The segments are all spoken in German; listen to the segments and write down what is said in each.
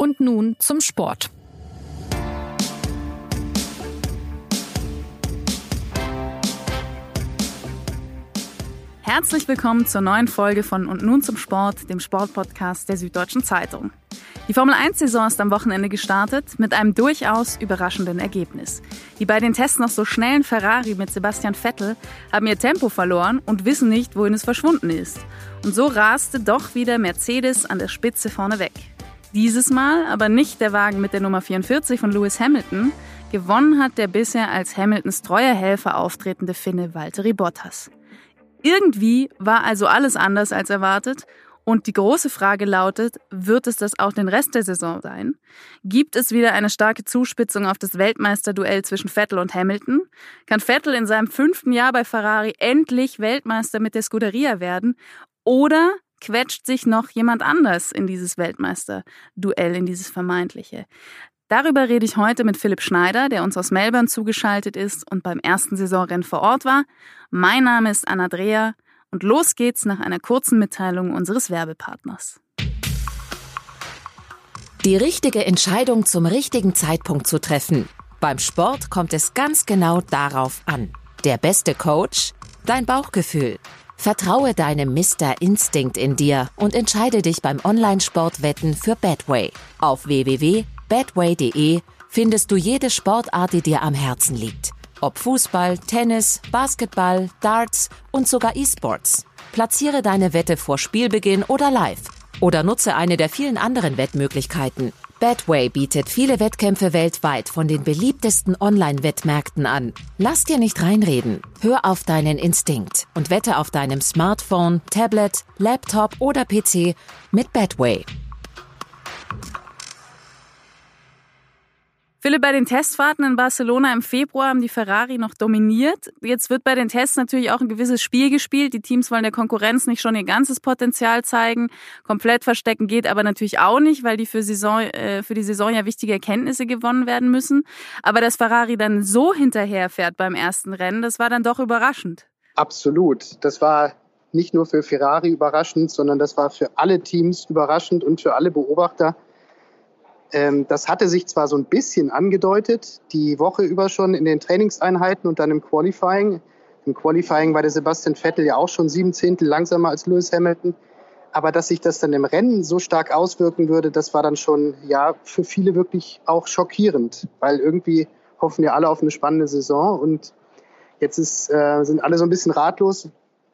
Und nun zum Sport. Herzlich willkommen zur neuen Folge von Und nun zum Sport, dem Sportpodcast der Süddeutschen Zeitung. Die Formel 1-Saison ist am Wochenende gestartet mit einem durchaus überraschenden Ergebnis. Die bei den Tests noch so schnellen Ferrari mit Sebastian Vettel haben ihr Tempo verloren und wissen nicht, wohin es verschwunden ist. Und so raste doch wieder Mercedes an der Spitze vorne weg. Dieses Mal aber nicht der Wagen mit der Nummer 44 von Lewis Hamilton. Gewonnen hat der bisher als Hamiltons treuer Helfer auftretende Finne Valtteri Bottas. Irgendwie war also alles anders als erwartet und die große Frage lautet, wird es das auch den Rest der Saison sein? Gibt es wieder eine starke Zuspitzung auf das Weltmeisterduell zwischen Vettel und Hamilton? Kann Vettel in seinem fünften Jahr bei Ferrari endlich Weltmeister mit der Scuderia werden? Oder quetscht sich noch jemand anders in dieses Weltmeister-Duell, in dieses vermeintliche. Darüber rede ich heute mit Philipp Schneider, der uns aus Melbourne zugeschaltet ist und beim ersten Saisonrennen vor Ort war. Mein Name ist Anna Dreher und los geht's nach einer kurzen Mitteilung unseres Werbepartners. Die richtige Entscheidung zum richtigen Zeitpunkt zu treffen. Beim Sport kommt es ganz genau darauf an. Der beste Coach? Dein Bauchgefühl. Vertraue deinem Mr. Instinct in dir und entscheide dich beim Online-Sportwetten für Badway. Auf www.badway.de findest du jede Sportart, die dir am Herzen liegt. Ob Fußball, Tennis, Basketball, Darts und sogar E-Sports. Platziere deine Wette vor Spielbeginn oder live. Oder nutze eine der vielen anderen Wettmöglichkeiten. Betway bietet viele Wettkämpfe weltweit von den beliebtesten Online-Wettmärkten an. Lass dir nicht reinreden. Hör auf deinen Instinkt und wette auf deinem Smartphone, Tablet, Laptop oder PC mit Betway. Philipp, bei den Testfahrten in Barcelona im Februar haben die Ferrari noch dominiert. Jetzt wird bei den Tests natürlich auch ein gewisses Spiel gespielt. Die Teams wollen der Konkurrenz nicht schon ihr ganzes Potenzial zeigen. Komplett verstecken geht aber natürlich auch nicht, weil die für, Saison, äh, für die Saison ja wichtige Erkenntnisse gewonnen werden müssen. Aber dass Ferrari dann so hinterherfährt beim ersten Rennen, das war dann doch überraschend. Absolut. Das war nicht nur für Ferrari überraschend, sondern das war für alle Teams überraschend und für alle Beobachter. Ähm, das hatte sich zwar so ein bisschen angedeutet, die Woche über schon in den Trainingseinheiten und dann im Qualifying. Im Qualifying war der Sebastian Vettel ja auch schon sieben Zehntel langsamer als Lewis Hamilton. Aber dass sich das dann im Rennen so stark auswirken würde, das war dann schon ja für viele wirklich auch schockierend, weil irgendwie hoffen ja alle auf eine spannende Saison und jetzt ist, äh, sind alle so ein bisschen ratlos,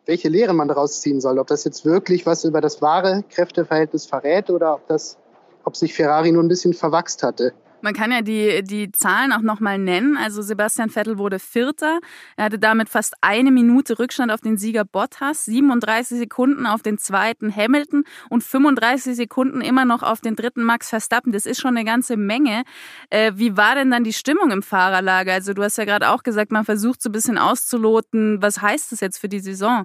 welche Lehre man daraus ziehen soll. Ob das jetzt wirklich was über das wahre Kräfteverhältnis verrät oder ob das ob sich Ferrari nur ein bisschen verwachst hatte. Man kann ja die, die Zahlen auch nochmal nennen. Also Sebastian Vettel wurde Vierter. Er hatte damit fast eine Minute Rückstand auf den Sieger Bottas, 37 Sekunden auf den zweiten Hamilton und 35 Sekunden immer noch auf den dritten Max Verstappen. Das ist schon eine ganze Menge. Äh, wie war denn dann die Stimmung im Fahrerlager? Also du hast ja gerade auch gesagt, man versucht so ein bisschen auszuloten. Was heißt das jetzt für die Saison?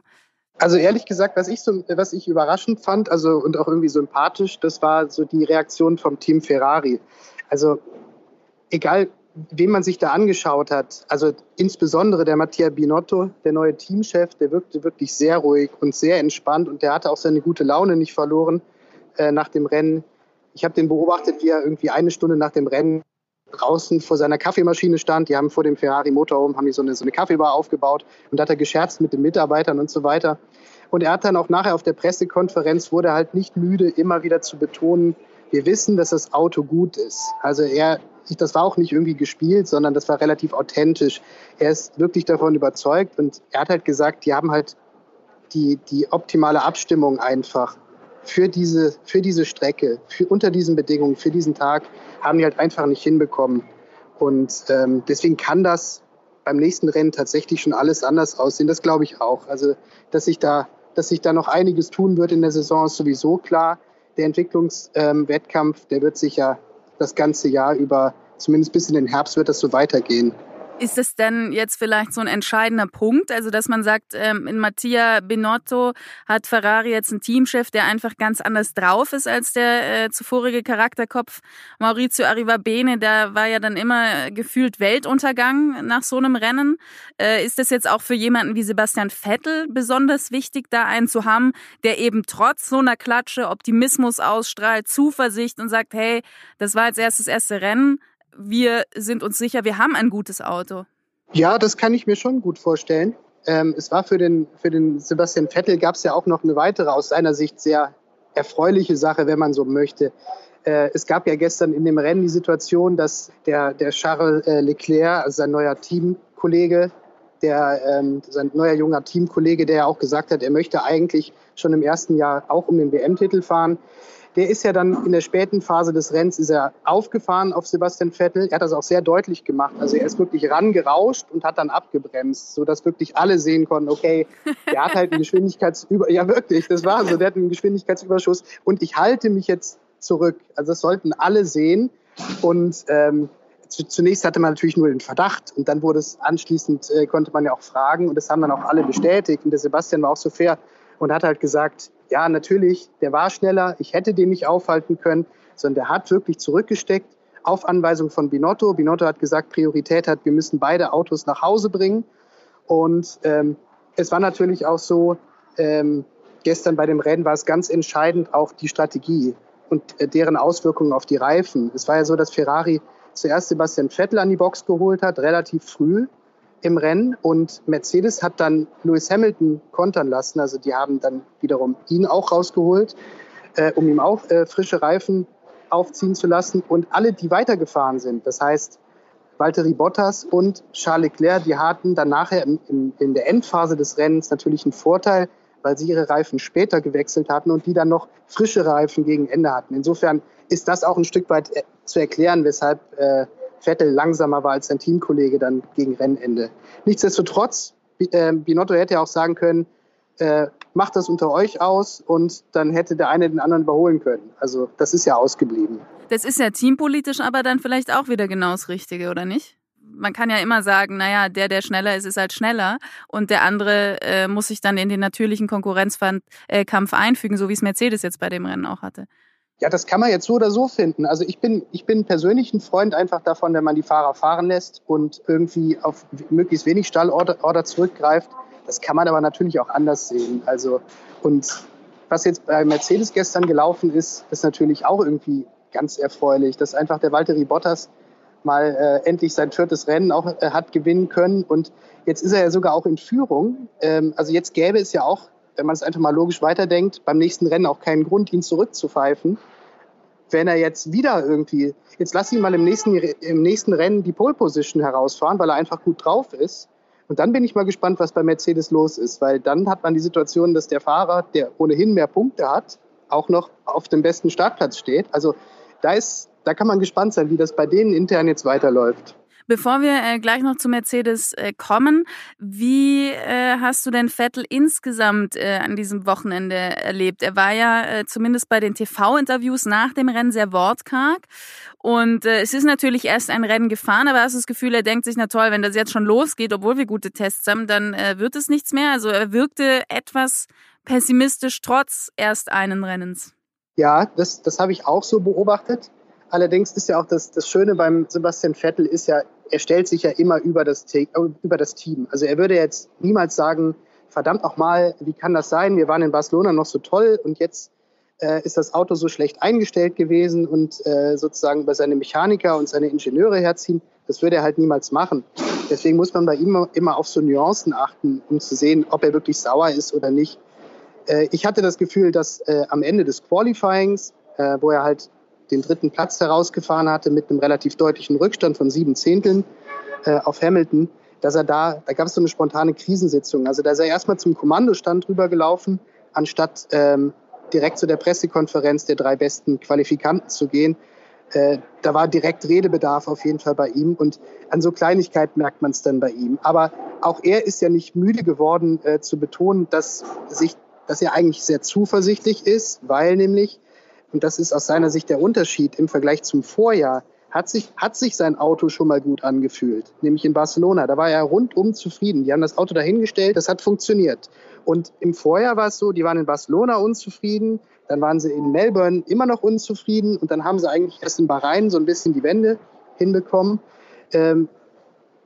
Also ehrlich gesagt, was ich so, was ich überraschend fand, also und auch irgendwie sympathisch, das war so die Reaktion vom Team Ferrari. Also egal, wen man sich da angeschaut hat, also insbesondere der Mattia Binotto, der neue Teamchef, der wirkte wirklich sehr ruhig und sehr entspannt und der hatte auch seine gute Laune nicht verloren äh, nach dem Rennen. Ich habe den beobachtet, wie er irgendwie eine Stunde nach dem Rennen draußen vor seiner Kaffeemaschine stand. Die haben vor dem Ferrari Motorhome haben die so eine, so eine Kaffeebar aufgebaut und da hat er gescherzt mit den Mitarbeitern und so weiter. Und er hat dann auch nachher auf der Pressekonferenz wurde halt nicht müde, immer wieder zu betonen, wir wissen, dass das Auto gut ist. Also er, das war auch nicht irgendwie gespielt, sondern das war relativ authentisch. Er ist wirklich davon überzeugt und er hat halt gesagt, die haben halt die, die optimale Abstimmung einfach für diese, für diese Strecke, für, unter diesen Bedingungen, für diesen Tag, haben die halt einfach nicht hinbekommen. Und ähm, deswegen kann das beim nächsten Rennen tatsächlich schon alles anders aussehen. Das glaube ich auch. Also, dass sich da, dass sich da noch einiges tun wird in der Saison, ist sowieso klar. Der Entwicklungswettkampf, ähm, der wird sich ja das ganze Jahr über, zumindest bis in den Herbst, wird das so weitergehen. Ist es denn jetzt vielleicht so ein entscheidender Punkt, also dass man sagt, ähm, in Mattia Binotto hat Ferrari jetzt einen Teamchef, der einfach ganz anders drauf ist als der äh, zuvorige Charakterkopf Maurizio Arrivabene, der war ja dann immer gefühlt Weltuntergang nach so einem Rennen. Äh, ist das jetzt auch für jemanden wie Sebastian Vettel besonders wichtig, da einen zu haben, der eben trotz so einer Klatsche Optimismus ausstrahlt, Zuversicht und sagt, hey, das war jetzt erst das erste Rennen, wir sind uns sicher, wir haben ein gutes Auto. Ja, das kann ich mir schon gut vorstellen. Ähm, es war für den, für den Sebastian Vettel gab es ja auch noch eine weitere, aus seiner Sicht sehr erfreuliche Sache, wenn man so möchte. Äh, es gab ja gestern in dem Rennen die Situation, dass der, der Charles äh, Leclerc, also sein neuer Teamkollege, der, ähm, sein neuer junger Teamkollege, der ja auch gesagt hat, er möchte eigentlich schon im ersten Jahr auch um den WM-Titel fahren, der ist ja dann in der späten Phase des Rennens ist er aufgefahren auf Sebastian Vettel. Er hat das auch sehr deutlich gemacht. Also er ist wirklich rangerauscht und hat dann abgebremst, sodass wirklich alle sehen konnten, okay, der hat halt einen Geschwindigkeitsüber, ja wirklich, das war so, der hat einen Geschwindigkeitsüberschuss und ich halte mich jetzt zurück. Also das sollten alle sehen und ähm, zunächst hatte man natürlich nur den Verdacht und dann wurde es anschließend, äh, konnte man ja auch fragen und das haben dann auch alle bestätigt und der Sebastian war auch so fair und hat halt gesagt, ja, natürlich, der war schneller, ich hätte den nicht aufhalten können, sondern der hat wirklich zurückgesteckt auf Anweisung von Binotto. Binotto hat gesagt, Priorität hat, wir müssen beide Autos nach Hause bringen. Und ähm, es war natürlich auch so, ähm, gestern bei dem Rennen war es ganz entscheidend auch die Strategie und äh, deren Auswirkungen auf die Reifen. Es war ja so, dass Ferrari zuerst Sebastian Vettel an die Box geholt hat, relativ früh im Rennen und Mercedes hat dann Lewis Hamilton kontern lassen. Also die haben dann wiederum ihn auch rausgeholt, äh, um ihm auch äh, frische Reifen aufziehen zu lassen. Und alle, die weitergefahren sind, das heißt Valtteri Bottas und Charles Leclerc, die hatten dann nachher im, im, in der Endphase des Rennens natürlich einen Vorteil, weil sie ihre Reifen später gewechselt hatten und die dann noch frische Reifen gegen Ende hatten. Insofern ist das auch ein Stück weit äh, zu erklären, weshalb äh, Vettel langsamer war als sein Teamkollege dann gegen Rennende. Nichtsdestotrotz, äh, Binotto hätte ja auch sagen können, äh, macht das unter euch aus und dann hätte der eine den anderen überholen können. Also das ist ja ausgeblieben. Das ist ja teampolitisch aber dann vielleicht auch wieder genau das Richtige, oder nicht? Man kann ja immer sagen, naja, der, der schneller ist, ist halt schneller und der andere äh, muss sich dann in den natürlichen Konkurrenzkampf äh, einfügen, so wie es Mercedes jetzt bei dem Rennen auch hatte. Ja, das kann man jetzt so oder so finden. Also ich bin, ich bin persönlich ein Freund einfach davon, wenn man die Fahrer fahren lässt und irgendwie auf möglichst wenig Stallorder zurückgreift. Das kann man aber natürlich auch anders sehen. Also, und was jetzt bei Mercedes gestern gelaufen ist, ist natürlich auch irgendwie ganz erfreulich, dass einfach der Valtteri Bottas mal äh, endlich sein viertes Rennen auch äh, hat gewinnen können. Und jetzt ist er ja sogar auch in Führung. Ähm, also jetzt gäbe es ja auch wenn man es einfach mal logisch weiterdenkt, beim nächsten Rennen auch keinen Grund, ihn zurückzupfeifen. Wenn er jetzt wieder irgendwie, jetzt lass ihn mal im nächsten, im nächsten Rennen die Pole Position herausfahren, weil er einfach gut drauf ist. Und dann bin ich mal gespannt, was bei Mercedes los ist, weil dann hat man die Situation, dass der Fahrer, der ohnehin mehr Punkte hat, auch noch auf dem besten Startplatz steht. Also da ist, da kann man gespannt sein, wie das bei denen intern jetzt weiterläuft. Bevor wir äh, gleich noch zu Mercedes äh, kommen, wie äh, hast du denn Vettel insgesamt äh, an diesem Wochenende erlebt? Er war ja äh, zumindest bei den TV-Interviews nach dem Rennen sehr wortkarg. Und äh, es ist natürlich erst ein Rennen gefahren, aber hast du das Gefühl, er denkt sich, na toll, wenn das jetzt schon losgeht, obwohl wir gute Tests haben, dann wird es nichts mehr. Also er wirkte etwas pessimistisch trotz erst einen Rennens. Ja, das, das habe ich auch so beobachtet. Allerdings ist ja auch das, das Schöne beim Sebastian Vettel ist ja, er stellt sich ja immer über das, über das Team. Also er würde jetzt niemals sagen, verdammt auch mal, wie kann das sein? Wir waren in Barcelona noch so toll und jetzt äh, ist das Auto so schlecht eingestellt gewesen und äh, sozusagen über seine Mechaniker und seine Ingenieure herziehen. Das würde er halt niemals machen. Deswegen muss man bei ihm immer auf so Nuancen achten, um zu sehen, ob er wirklich sauer ist oder nicht. Äh, ich hatte das Gefühl, dass äh, am Ende des Qualifyings, äh, wo er halt den dritten Platz herausgefahren hatte mit einem relativ deutlichen Rückstand von sieben Zehnteln äh, auf Hamilton, dass er da, da gab es so eine spontane Krisensitzung. Also da ist er erstmal zum Kommandostand rübergelaufen, anstatt ähm, direkt zu der Pressekonferenz der drei besten Qualifikanten zu gehen. Äh, da war direkt Redebedarf auf jeden Fall bei ihm und an so Kleinigkeiten merkt man es dann bei ihm. Aber auch er ist ja nicht müde geworden äh, zu betonen, dass sich, dass er eigentlich sehr zuversichtlich ist, weil nämlich und das ist aus seiner Sicht der Unterschied im Vergleich zum Vorjahr, hat sich, hat sich sein Auto schon mal gut angefühlt, nämlich in Barcelona. Da war er rundum zufrieden. Die haben das Auto dahingestellt, das hat funktioniert. Und im Vorjahr war es so, die waren in Barcelona unzufrieden, dann waren sie in Melbourne immer noch unzufrieden und dann haben sie eigentlich erst in Bahrain so ein bisschen die Wende hinbekommen. Ähm,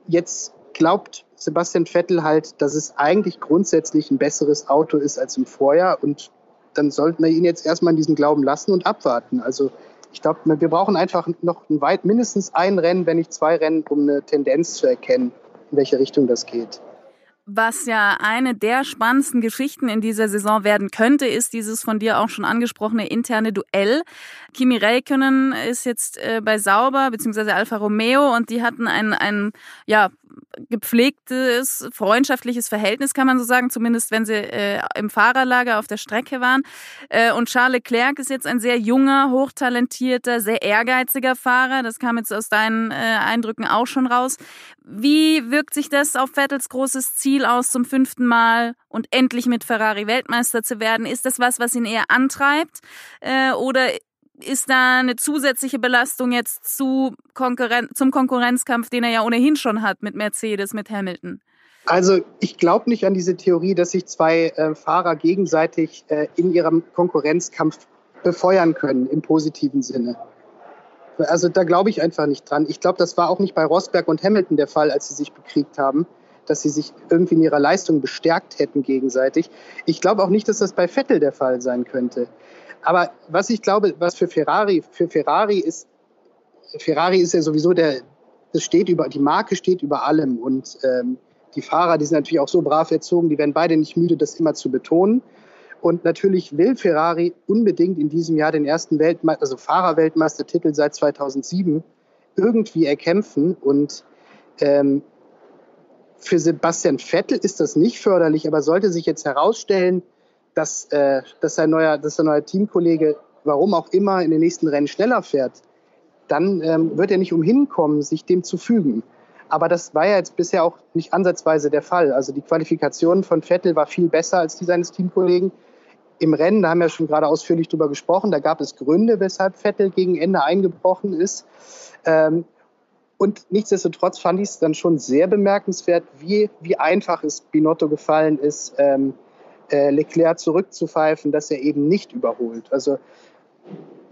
jetzt glaubt Sebastian Vettel halt, dass es eigentlich grundsätzlich ein besseres Auto ist als im Vorjahr und dann sollten wir ihn jetzt erstmal in diesem Glauben lassen und abwarten. Also ich glaube, wir brauchen einfach noch ein weit, mindestens ein Rennen, wenn nicht zwei Rennen, um eine Tendenz zu erkennen, in welche Richtung das geht. Was ja eine der spannendsten Geschichten in dieser Saison werden könnte, ist dieses von dir auch schon angesprochene interne Duell. Kimi Räikkönen ist jetzt äh, bei Sauber bzw. Alfa Romeo und die hatten ein, ein ja, gepflegtes, freundschaftliches Verhältnis, kann man so sagen, zumindest wenn sie äh, im Fahrerlager auf der Strecke waren. Äh, und Charles Leclerc ist jetzt ein sehr junger, hochtalentierter, sehr ehrgeiziger Fahrer. Das kam jetzt aus deinen äh, Eindrücken auch schon raus. Wie wirkt sich das auf Vettels großes Ziel aus, zum fünften Mal und endlich mit Ferrari Weltmeister zu werden? Ist das was, was ihn eher antreibt? Äh, oder ist da eine zusätzliche Belastung jetzt zu Konkurren zum Konkurrenzkampf, den er ja ohnehin schon hat mit Mercedes, mit Hamilton? Also ich glaube nicht an diese Theorie, dass sich zwei äh, Fahrer gegenseitig äh, in ihrem Konkurrenzkampf befeuern können im positiven Sinne. Also da glaube ich einfach nicht dran. Ich glaube, das war auch nicht bei Rosberg und Hamilton der Fall, als sie sich bekriegt haben, dass sie sich irgendwie in ihrer Leistung bestärkt hätten gegenseitig. Ich glaube auch nicht, dass das bei Vettel der Fall sein könnte. Aber was ich glaube, was für Ferrari, für Ferrari ist, Ferrari ist ja sowieso der, das steht über, die Marke steht über allem und ähm, die Fahrer, die sind natürlich auch so brav erzogen, die werden beide nicht müde, das immer zu betonen. Und natürlich will Ferrari unbedingt in diesem Jahr den ersten Weltmeister, also Fahrerweltmeistertitel seit 2007 irgendwie erkämpfen. Und ähm, für Sebastian Vettel ist das nicht förderlich, aber sollte sich jetzt herausstellen, dass, äh, dass, sein neuer, dass sein neuer Teamkollege, warum auch immer, in den nächsten Rennen schneller fährt, dann ähm, wird er nicht umhin kommen, sich dem zu fügen. Aber das war ja jetzt bisher auch nicht ansatzweise der Fall. Also die Qualifikation von Vettel war viel besser als die seines Teamkollegen. Im Rennen, da haben wir schon gerade ausführlich drüber gesprochen, da gab es Gründe, weshalb Vettel gegen Ende eingebrochen ist. Ähm, und nichtsdestotrotz fand ich es dann schon sehr bemerkenswert, wie, wie einfach es Binotto gefallen ist, ähm, äh, Leclerc zurückzupfeifen, dass er eben nicht überholt. Also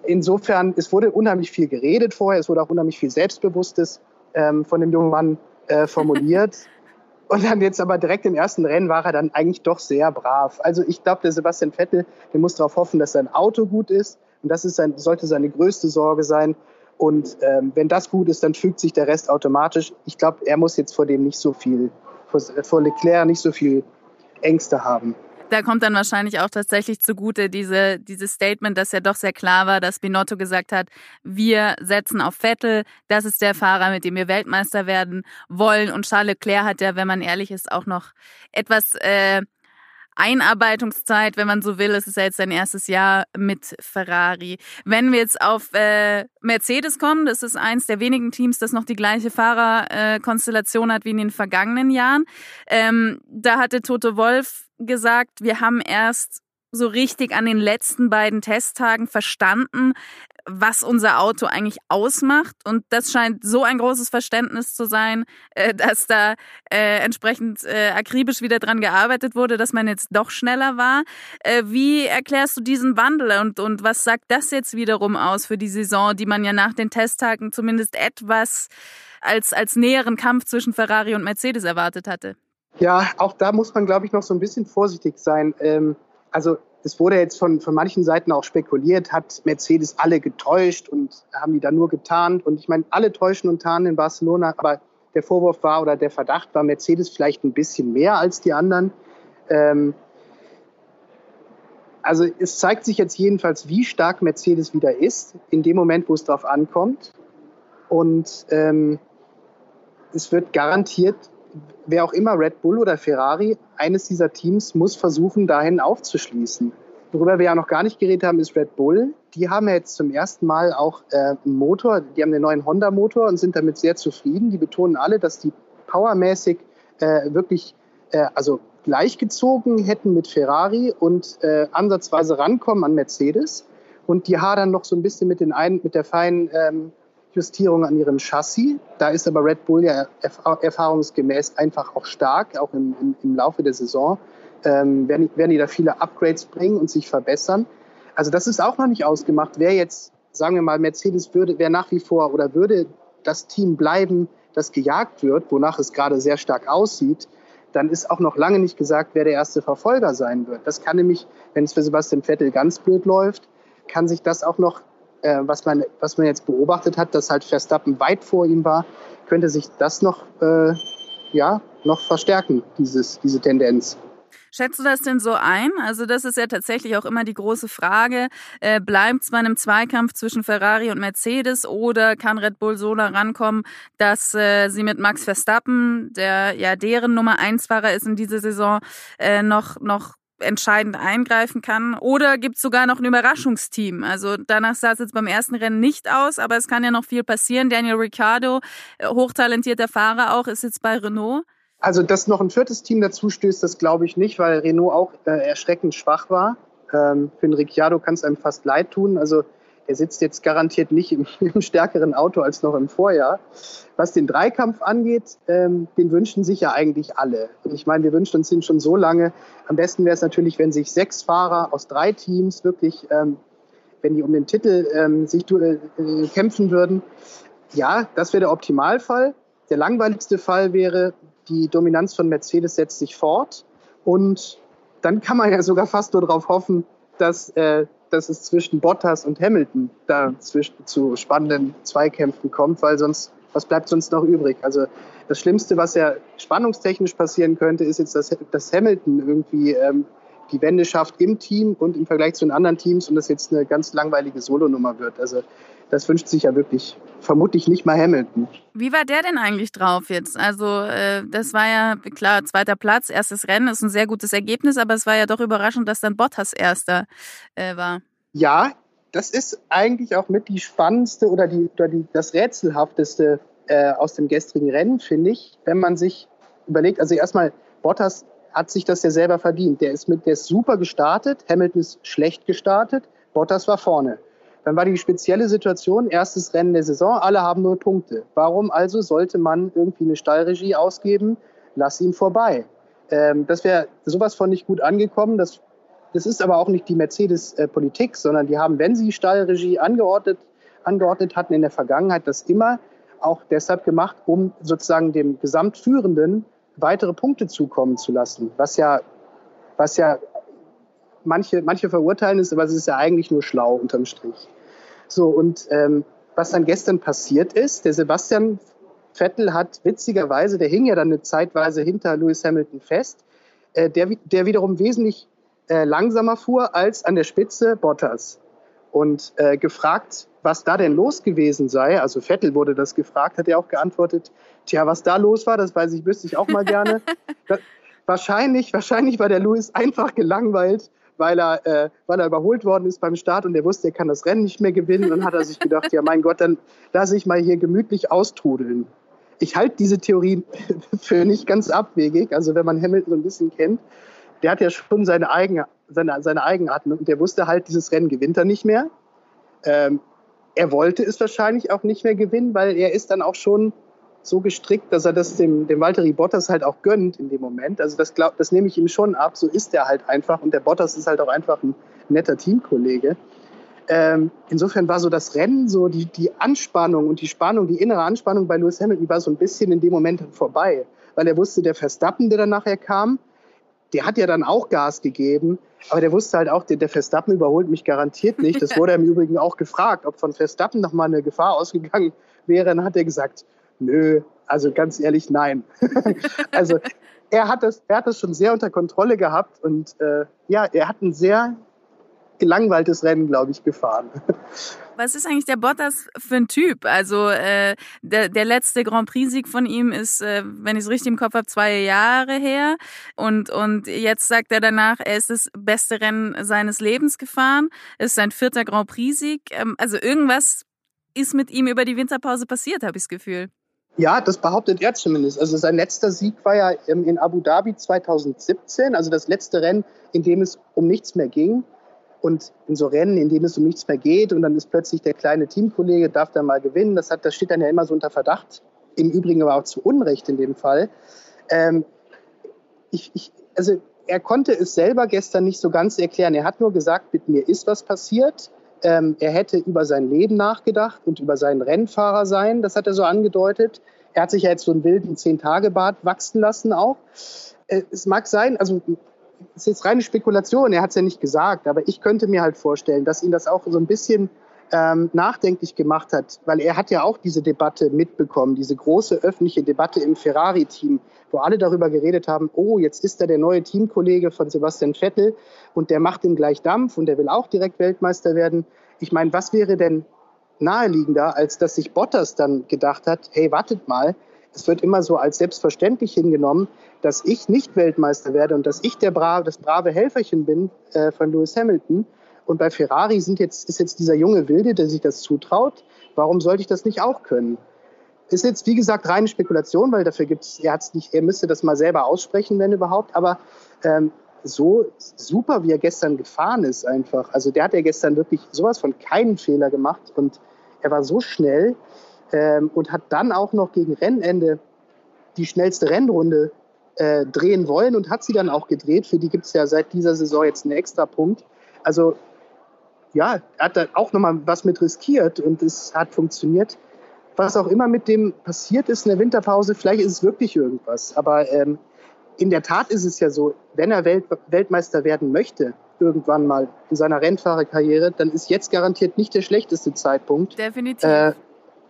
insofern, es wurde unheimlich viel geredet vorher, es wurde auch unheimlich viel Selbstbewusstes ähm, von dem jungen Mann äh, formuliert. Und dann jetzt aber direkt im ersten Rennen war er dann eigentlich doch sehr brav. Also ich glaube, der Sebastian Vettel, der muss darauf hoffen, dass sein Auto gut ist. Und das ist sein, sollte seine größte Sorge sein. Und ähm, wenn das gut ist, dann fügt sich der Rest automatisch. Ich glaube, er muss jetzt vor dem nicht so viel, vor, vor Leclerc nicht so viel Ängste haben da kommt dann wahrscheinlich auch tatsächlich zugute diese, dieses Statement, dass ja doch sehr klar war, dass Binotto gesagt hat, wir setzen auf Vettel, das ist der Fahrer, mit dem wir Weltmeister werden wollen. Und Charles Leclerc hat ja, wenn man ehrlich ist, auch noch etwas äh, Einarbeitungszeit, wenn man so will. Es ist ja jetzt sein erstes Jahr mit Ferrari. Wenn wir jetzt auf äh, Mercedes kommen, das ist eins der wenigen Teams, das noch die gleiche Fahrerkonstellation äh, hat wie in den vergangenen Jahren. Ähm, da hatte Toto Wolf gesagt, wir haben erst so richtig an den letzten beiden Testtagen verstanden, was unser Auto eigentlich ausmacht. Und das scheint so ein großes Verständnis zu sein, äh, dass da äh, entsprechend äh, akribisch wieder dran gearbeitet wurde, dass man jetzt doch schneller war. Wie erklärst du diesen Wandel und, und was sagt das jetzt wiederum aus für die Saison, die man ja nach den Testtagen zumindest etwas als, als näheren Kampf zwischen Ferrari und Mercedes erwartet hatte? Ja, auch da muss man, glaube ich, noch so ein bisschen vorsichtig sein. Ähm, also es wurde jetzt von, von manchen Seiten auch spekuliert, hat Mercedes alle getäuscht und haben die da nur getarnt. Und ich meine, alle täuschen und tarnen in Barcelona, aber der Vorwurf war oder der Verdacht war Mercedes vielleicht ein bisschen mehr als die anderen. Ähm, also es zeigt sich jetzt jedenfalls, wie stark Mercedes wieder ist, in dem Moment, wo es darauf ankommt. Und ähm, es wird garantiert wer auch immer, Red Bull oder Ferrari, eines dieser Teams muss versuchen, dahin aufzuschließen. Worüber wir ja noch gar nicht geredet haben, ist Red Bull. Die haben ja jetzt zum ersten Mal auch äh, einen Motor, die haben den neuen Honda-Motor und sind damit sehr zufrieden. Die betonen alle, dass die powermäßig äh, wirklich äh, also gleichgezogen hätten mit Ferrari und äh, ansatzweise rankommen an Mercedes. Und die hadern noch so ein bisschen mit, den ein, mit der feinen ähm, Justierungen an ihrem Chassis. Da ist aber Red Bull ja erfahrungsgemäß einfach auch stark, auch im, im, im Laufe der Saison. Ähm, werden, werden die da viele Upgrades bringen und sich verbessern. Also das ist auch noch nicht ausgemacht. Wer jetzt, sagen wir mal, Mercedes würde, wer nach wie vor oder würde das Team bleiben, das gejagt wird, wonach es gerade sehr stark aussieht, dann ist auch noch lange nicht gesagt, wer der erste Verfolger sein wird. Das kann nämlich, wenn es für Sebastian Vettel ganz blöd läuft, kann sich das auch noch, äh, was, man, was man jetzt beobachtet hat, dass halt Verstappen weit vor ihm war, könnte sich das noch, äh, ja, noch verstärken, dieses, diese Tendenz. Schätzt du das denn so ein? Also das ist ja tatsächlich auch immer die große Frage. Äh, Bleibt es bei einem Zweikampf zwischen Ferrari und Mercedes oder kann Red Bull so da rankommen, dass äh, sie mit Max Verstappen, der ja deren Nummer 1 Fahrer ist in dieser Saison, äh, noch, noch entscheidend eingreifen kann. Oder gibt es sogar noch ein Überraschungsteam? Also danach sah es jetzt beim ersten Rennen nicht aus, aber es kann ja noch viel passieren. Daniel Ricciardo, äh, hochtalentierter Fahrer auch, ist jetzt bei Renault. Also, dass noch ein viertes Team dazu stößt, das glaube ich nicht, weil Renault auch äh, erschreckend schwach war. Ähm, für den Ricciardo kann es einem fast leid tun. Also, er sitzt jetzt garantiert nicht im, im, stärkeren Auto als noch im Vorjahr. Was den Dreikampf angeht, ähm, den wünschen sich ja eigentlich alle. Und ich meine, wir wünschen uns den schon so lange. Am besten wäre es natürlich, wenn sich sechs Fahrer aus drei Teams wirklich, ähm, wenn die um den Titel ähm, sich äh, kämpfen würden. Ja, das wäre der Optimalfall. Der langweiligste Fall wäre, die Dominanz von Mercedes setzt sich fort und dann kann man ja sogar fast nur darauf hoffen, dass, äh, dass es zwischen Bottas und Hamilton da zu spannenden Zweikämpfen kommt, weil sonst, was bleibt sonst noch übrig? Also das Schlimmste, was ja spannungstechnisch passieren könnte, ist jetzt, dass, dass Hamilton irgendwie ähm, die Wende schafft im Team und im Vergleich zu den anderen Teams und das jetzt eine ganz langweilige Solonummer wird. Also das wünscht sich ja wirklich vermutlich nicht mal Hamilton. Wie war der denn eigentlich drauf jetzt? Also äh, das war ja klar zweiter Platz, erstes Rennen ist ein sehr gutes Ergebnis, aber es war ja doch überraschend, dass dann Bottas erster äh, war. Ja, das ist eigentlich auch mit die spannendste oder die, oder die das rätselhafteste äh, aus dem gestrigen Rennen, finde ich, wenn man sich überlegt. Also erstmal Bottas hat sich das ja selber verdient. Der ist mit, der ist super gestartet, Hamilton ist schlecht gestartet, Bottas war vorne. Dann war die spezielle Situation, erstes Rennen der Saison, alle haben null Punkte. Warum also sollte man irgendwie eine Stallregie ausgeben? Lass ihn vorbei. Ähm, das wäre sowas von nicht gut angekommen. Das, das ist aber auch nicht die Mercedes-Politik, sondern die haben, wenn sie Stallregie angeordnet, angeordnet hatten in der Vergangenheit, das immer auch deshalb gemacht, um sozusagen dem Gesamtführenden weitere Punkte zukommen zu lassen, was ja, was ja manche, manche verurteilen es, aber es ist ja eigentlich nur schlau unterm Strich. So, und ähm, was dann gestern passiert ist, der Sebastian Vettel hat witzigerweise, der hing ja dann eine Zeitweise hinter Lewis Hamilton fest, äh, der, der wiederum wesentlich äh, langsamer fuhr als an der Spitze Bottas. Und äh, gefragt, was da denn los gewesen sei, also Vettel wurde das gefragt, hat er auch geantwortet, tja, was da los war, das weiß ich, wüsste ich auch mal gerne. wahrscheinlich, wahrscheinlich war der Lewis einfach gelangweilt, weil er, äh, weil er überholt worden ist beim Start und er wusste, er kann das Rennen nicht mehr gewinnen. Dann hat er sich gedacht, ja mein Gott, dann lasse ich mal hier gemütlich austrudeln. Ich halte diese Theorie für nicht ganz abwegig. Also wenn man Hamilton so ein bisschen kennt, der hat ja schon seine, Eigen, seine, seine Eigenarten und der wusste halt, dieses Rennen gewinnt er nicht mehr. Ähm, er wollte es wahrscheinlich auch nicht mehr gewinnen, weil er ist dann auch schon so gestrickt, dass er das dem, dem Valtteri Bottas halt auch gönnt in dem Moment. Also das, glaub, das nehme ich ihm schon ab. So ist er halt einfach. Und der Bottas ist halt auch einfach ein netter Teamkollege. Ähm, insofern war so das Rennen, so die, die Anspannung und die Spannung, die innere Anspannung bei Lewis Hamilton, war so ein bisschen in dem Moment vorbei. Weil er wusste, der Verstappen, der dann nachher kam, der hat ja dann auch Gas gegeben, aber der wusste halt auch, der, der Verstappen überholt mich garantiert nicht. Das wurde er im Übrigen auch gefragt, ob von Verstappen nochmal eine Gefahr ausgegangen wäre. Dann hat er gesagt, nö, also ganz ehrlich, nein. also er hat, das, er hat das schon sehr unter Kontrolle gehabt und äh, ja, er hat ein sehr gelangweiltes Rennen, glaube ich, gefahren. Was ist eigentlich der Bottas für ein Typ? Also äh, der, der letzte Grand Prix-Sieg von ihm ist, äh, wenn ich es richtig im Kopf habe, zwei Jahre her. Und, und jetzt sagt er danach, er ist das beste Rennen seines Lebens gefahren. Ist sein vierter Grand Prix-Sieg. Ähm, also irgendwas ist mit ihm über die Winterpause passiert, habe ich das Gefühl. Ja, das behauptet er zumindest. Also sein letzter Sieg war ja in Abu Dhabi 2017, also das letzte Rennen, in dem es um nichts mehr ging. Und in so Rennen, in denen es um nichts mehr geht und dann ist plötzlich der kleine Teamkollege, darf da mal gewinnen, das, hat, das steht dann ja immer so unter Verdacht. Im Übrigen aber auch zu Unrecht in dem Fall. Ähm, ich, ich, also er konnte es selber gestern nicht so ganz erklären. Er hat nur gesagt, mit mir ist was passiert. Ähm, er hätte über sein Leben nachgedacht und über sein Rennfahrer sein. Das hat er so angedeutet. Er hat sich ja jetzt so einen wilden Zehn-Tage-Bart wachsen lassen auch. Äh, es mag sein, also es ist jetzt reine Spekulation, er hat es ja nicht gesagt, aber ich könnte mir halt vorstellen, dass ihn das auch so ein bisschen ähm, nachdenklich gemacht hat, weil er hat ja auch diese Debatte mitbekommen, diese große öffentliche Debatte im Ferrari-Team, wo alle darüber geredet haben, oh, jetzt ist er der neue Teamkollege von Sebastian Vettel und der macht ihm gleich Dampf und der will auch direkt Weltmeister werden. Ich meine, was wäre denn naheliegender, als dass sich Bottas dann gedacht hat, hey, wartet mal, es wird immer so als selbstverständlich hingenommen, dass ich nicht Weltmeister werde und dass ich der brave, das brave Helferchen bin äh, von Lewis Hamilton. Und bei Ferrari sind jetzt, ist jetzt dieser junge Wilde, der sich das zutraut. Warum sollte ich das nicht auch können? Ist jetzt, wie gesagt, reine Spekulation, weil dafür gibt es, er er müsste das mal selber aussprechen, wenn überhaupt. Aber ähm, so super, wie er gestern gefahren ist, einfach. Also der hat ja gestern wirklich sowas von keinen Fehler gemacht und er war so schnell ähm, und hat dann auch noch gegen Rennende die schnellste Rennrunde äh, drehen wollen und hat sie dann auch gedreht. Für die gibt es ja seit dieser Saison jetzt einen extra Punkt. Also ja, er hat da auch nochmal was mit riskiert und es hat funktioniert. Was auch immer mit dem passiert ist in der Winterpause, vielleicht ist es wirklich irgendwas. Aber ähm, in der Tat ist es ja so, wenn er Welt Weltmeister werden möchte, irgendwann mal in seiner Rennfahrerkarriere, dann ist jetzt garantiert nicht der schlechteste Zeitpunkt. Definitiv. Äh,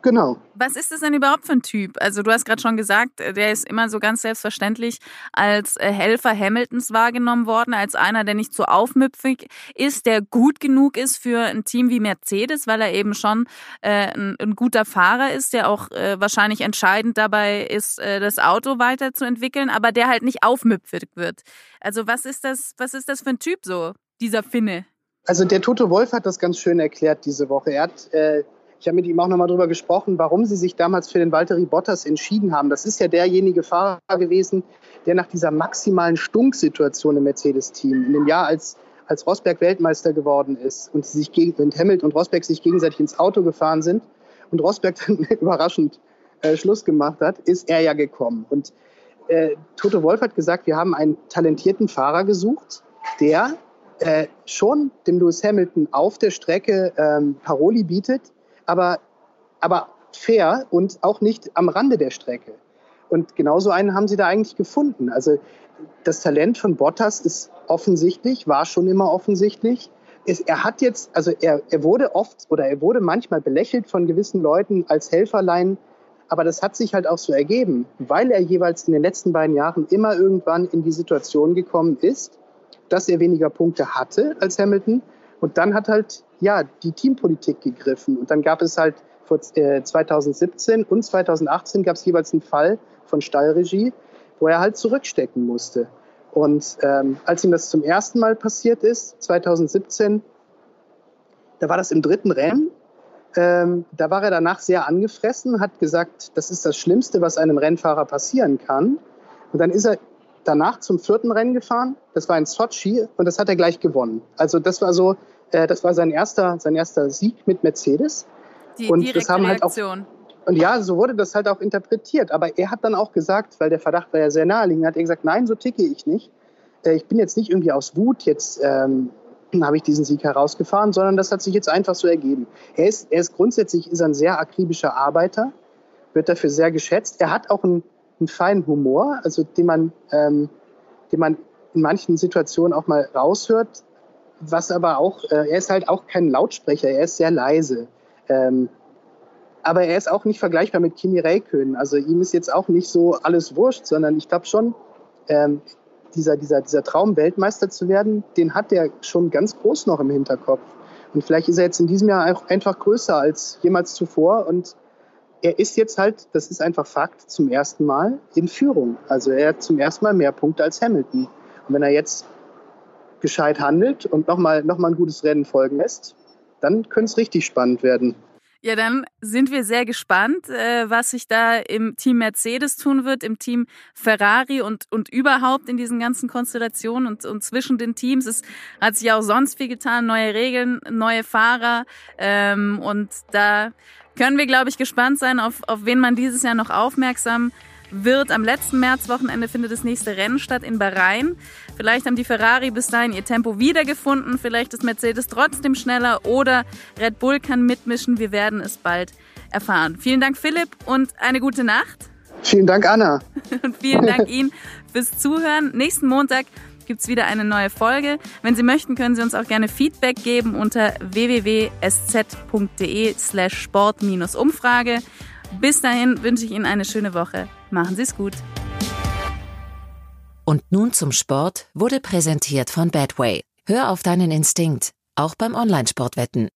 Genau. Was ist das denn überhaupt für ein Typ? Also du hast gerade schon gesagt, äh, der ist immer so ganz selbstverständlich als äh, Helfer Hamiltons wahrgenommen worden, als einer, der nicht so aufmüpfig ist, der gut genug ist für ein Team wie Mercedes, weil er eben schon äh, ein, ein, guter Fahrer ist, der auch äh, wahrscheinlich entscheidend dabei ist, äh, das Auto weiterzuentwickeln, aber der halt nicht aufmüpfig wird. Also was ist das, was ist das für ein Typ so, dieser Finne? Also der Toto Wolf hat das ganz schön erklärt diese Woche. Er hat äh, ich habe mit ihm auch nochmal darüber gesprochen, warum sie sich damals für den Valtteri Bottas entschieden haben. Das ist ja derjenige Fahrer gewesen, der nach dieser maximalen Stunksituation im Mercedes-Team in dem Jahr, als, als Rosberg Weltmeister geworden ist und, sie sich gegen, und Hamilton und Rosberg sich gegenseitig ins Auto gefahren sind und Rosberg dann überraschend äh, Schluss gemacht hat, ist er ja gekommen. Und äh, Toto Wolf hat gesagt, wir haben einen talentierten Fahrer gesucht, der äh, schon dem Lewis Hamilton auf der Strecke ähm, Paroli bietet, aber, aber fair und auch nicht am Rande der Strecke. Und genauso einen haben sie da eigentlich gefunden. Also das Talent von Bottas ist offensichtlich, war schon immer offensichtlich. er hat jetzt, also er, er wurde oft oder er wurde manchmal belächelt von gewissen Leuten als Helferlein, aber das hat sich halt auch so ergeben, weil er jeweils in den letzten beiden Jahren immer irgendwann in die Situation gekommen ist, dass er weniger Punkte hatte als Hamilton und dann hat halt ja die Teampolitik gegriffen. Und dann gab es halt vor äh, 2017 und 2018 gab es jeweils einen Fall von Stallregie, wo er halt zurückstecken musste. Und ähm, als ihm das zum ersten Mal passiert ist, 2017, da war das im dritten Rennen. Ähm, da war er danach sehr angefressen, hat gesagt, das ist das Schlimmste, was einem Rennfahrer passieren kann. Und dann ist er danach zum vierten Rennen gefahren. Das war in Sochi und das hat er gleich gewonnen. Also das war so, äh, das war sein erster, sein erster Sieg mit Mercedes. Die und das haben halt auch, und ja, so wurde das halt auch interpretiert. Aber er hat dann auch gesagt, weil der Verdacht war ja sehr naheliegend, hat er gesagt, nein, so ticke ich nicht. Äh, ich bin jetzt nicht irgendwie aus Wut jetzt ähm, habe ich diesen Sieg herausgefahren, sondern das hat sich jetzt einfach so ergeben. Er ist, er ist grundsätzlich ist ein sehr akribischer Arbeiter, wird dafür sehr geschätzt. Er hat auch einen, einen feinen Humor, also den man, ähm, den man in manchen Situationen auch mal raushört was aber auch, äh, er ist halt auch kein Lautsprecher, er ist sehr leise. Ähm, aber er ist auch nicht vergleichbar mit Kimi Räikkönen. Also ihm ist jetzt auch nicht so alles wurscht, sondern ich glaube schon, ähm, dieser, dieser, dieser Traum, Weltmeister zu werden, den hat er schon ganz groß noch im Hinterkopf. Und vielleicht ist er jetzt in diesem Jahr auch einfach größer als jemals zuvor. Und er ist jetzt halt, das ist einfach Fakt, zum ersten Mal in Führung. Also er hat zum ersten Mal mehr Punkte als Hamilton. Und wenn er jetzt gescheit handelt und nochmal noch mal ein gutes Rennen folgen lässt, dann könnte es richtig spannend werden. Ja, dann sind wir sehr gespannt, äh, was sich da im Team Mercedes tun wird, im Team Ferrari und, und überhaupt in diesen ganzen Konstellationen und, und zwischen den Teams. Es hat sich auch sonst viel getan, neue Regeln, neue Fahrer ähm, und da können wir, glaube ich, gespannt sein, auf, auf wen man dieses Jahr noch aufmerksam wird. Am letzten Märzwochenende findet das nächste Rennen statt in Bahrain. Vielleicht haben die Ferrari bis dahin ihr Tempo wiedergefunden. Vielleicht ist Mercedes trotzdem schneller oder Red Bull kann mitmischen. Wir werden es bald erfahren. Vielen Dank, Philipp, und eine gute Nacht. Vielen Dank, Anna. Und vielen Dank Ihnen fürs Zuhören. Nächsten Montag gibt es wieder eine neue Folge. Wenn Sie möchten, können Sie uns auch gerne Feedback geben unter www.sz.de slash sport-umfrage. Bis dahin wünsche ich Ihnen eine schöne Woche. Machen Sie es gut. Und nun zum Sport wurde präsentiert von Badway. Hör auf deinen Instinkt, auch beim Online-Sportwetten.